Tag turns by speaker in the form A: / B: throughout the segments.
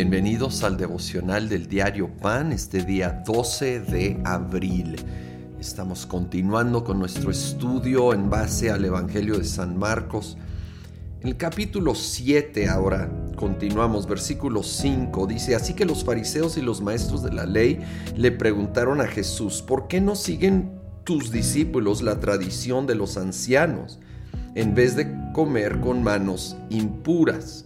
A: Bienvenidos al devocional del diario Pan, este día 12 de abril. Estamos continuando con nuestro estudio en base al Evangelio de San Marcos. En el capítulo 7 ahora continuamos, versículo 5, dice, así que los fariseos y los maestros de la ley le preguntaron a Jesús, ¿por qué no siguen tus discípulos la tradición de los ancianos en vez de comer con manos impuras?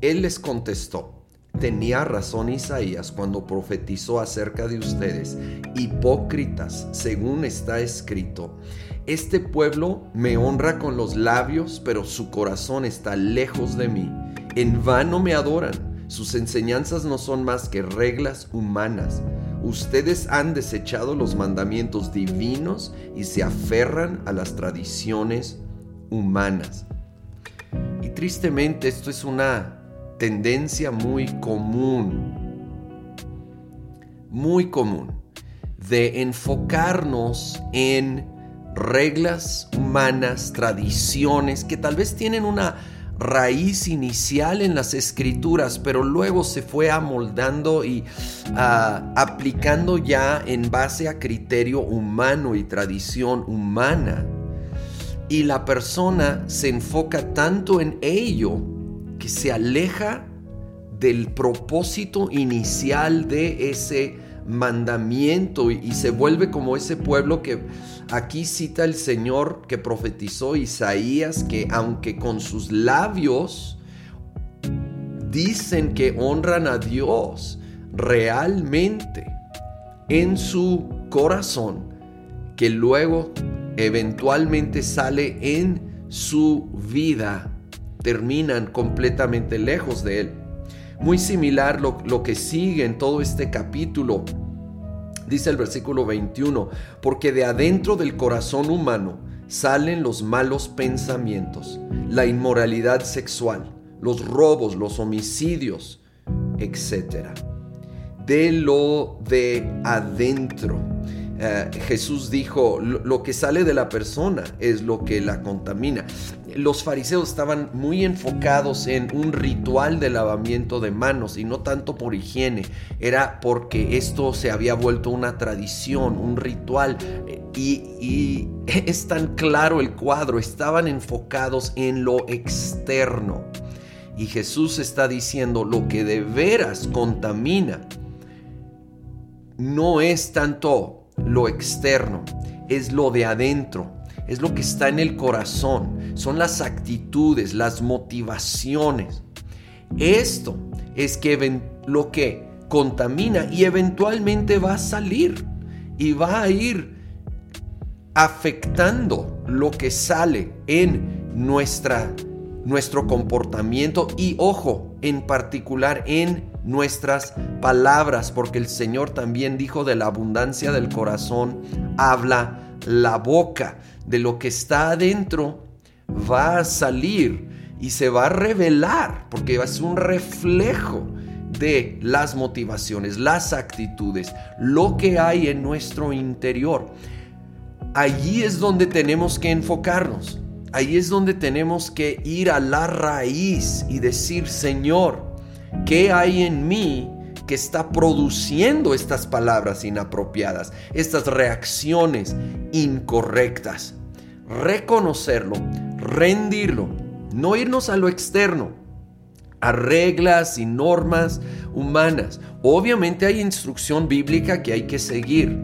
A: Él les contestó, Tenía razón Isaías cuando profetizó acerca de ustedes, hipócritas, según está escrito. Este pueblo me honra con los labios, pero su corazón está lejos de mí. En vano me adoran. Sus enseñanzas no son más que reglas humanas. Ustedes han desechado los mandamientos divinos y se aferran a las tradiciones humanas. Y tristemente esto es una tendencia muy común, muy común, de enfocarnos en reglas humanas, tradiciones que tal vez tienen una raíz inicial en las escrituras, pero luego se fue amoldando y ah, aplicando ya en base a criterio humano y tradición humana. Y la persona se enfoca tanto en ello se aleja del propósito inicial de ese mandamiento y, se vuelve como ese pueblo que aquí cita el Señor que profetizó Isaías, que aunque con sus labios dicen que honran a Dios, realmente en su corazón, que luego eventualmente sale en su vida, terminan completamente lejos de Él. Muy similar lo, lo que sigue en todo este capítulo. Dice el versículo 21, porque de adentro del corazón humano salen los malos pensamientos, la inmoralidad sexual, los robos, los homicidios, etc. De lo de adentro eh, Jesús dijo, lo que sale de la persona es lo que la contamina. Los fariseos estaban muy enfocados en un ritual de lavamiento de manos y no tanto por higiene, era porque esto se había vuelto una tradición, un ritual. Y, y es tan claro el cuadro, estaban enfocados en lo externo. Y Jesús está diciendo, lo que de veras contamina no es tanto lo externo, es lo de adentro, es lo que está en el corazón, son las actitudes, las motivaciones. Esto es que lo que contamina y eventualmente va a salir y va a ir afectando lo que sale en nuestra nuestro comportamiento y ojo, en particular en nuestras palabras, porque el Señor también dijo de la abundancia del corazón, habla la boca, de lo que está adentro va a salir y se va a revelar, porque es un reflejo de las motivaciones, las actitudes, lo que hay en nuestro interior. Allí es donde tenemos que enfocarnos. Ahí es donde tenemos que ir a la raíz y decir, Señor, ¿qué hay en mí que está produciendo estas palabras inapropiadas, estas reacciones incorrectas? Reconocerlo, rendirlo, no irnos a lo externo, a reglas y normas humanas. Obviamente hay instrucción bíblica que hay que seguir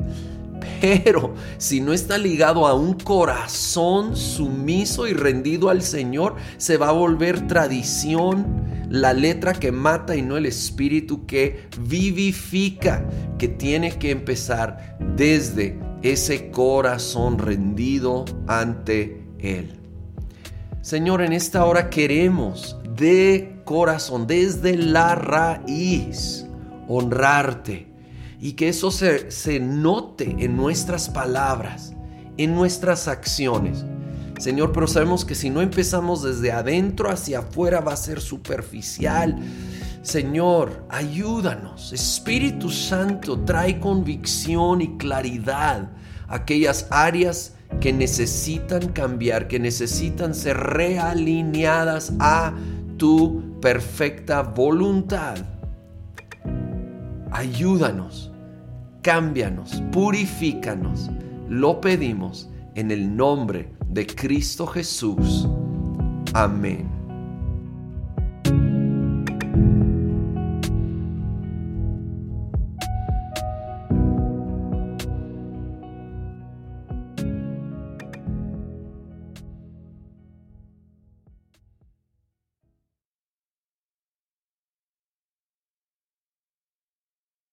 A: pero si no está ligado a un corazón sumiso y rendido al Señor, se va a volver tradición, la letra que mata y no el espíritu que vivifica, que tiene que empezar desde ese corazón rendido ante Él. Señor, en esta hora queremos de corazón, desde la raíz, honrarte y que eso se, se note en nuestras palabras, en nuestras acciones. Señor, pero sabemos que si no empezamos desde adentro hacia afuera va a ser superficial. Señor, ayúdanos. Espíritu Santo, trae convicción y claridad a aquellas áreas que necesitan cambiar, que necesitan ser realineadas a tu perfecta voluntad ayúdanos, cámbianos, purifícanos. Lo pedimos en el nombre de Cristo Jesús. Amén.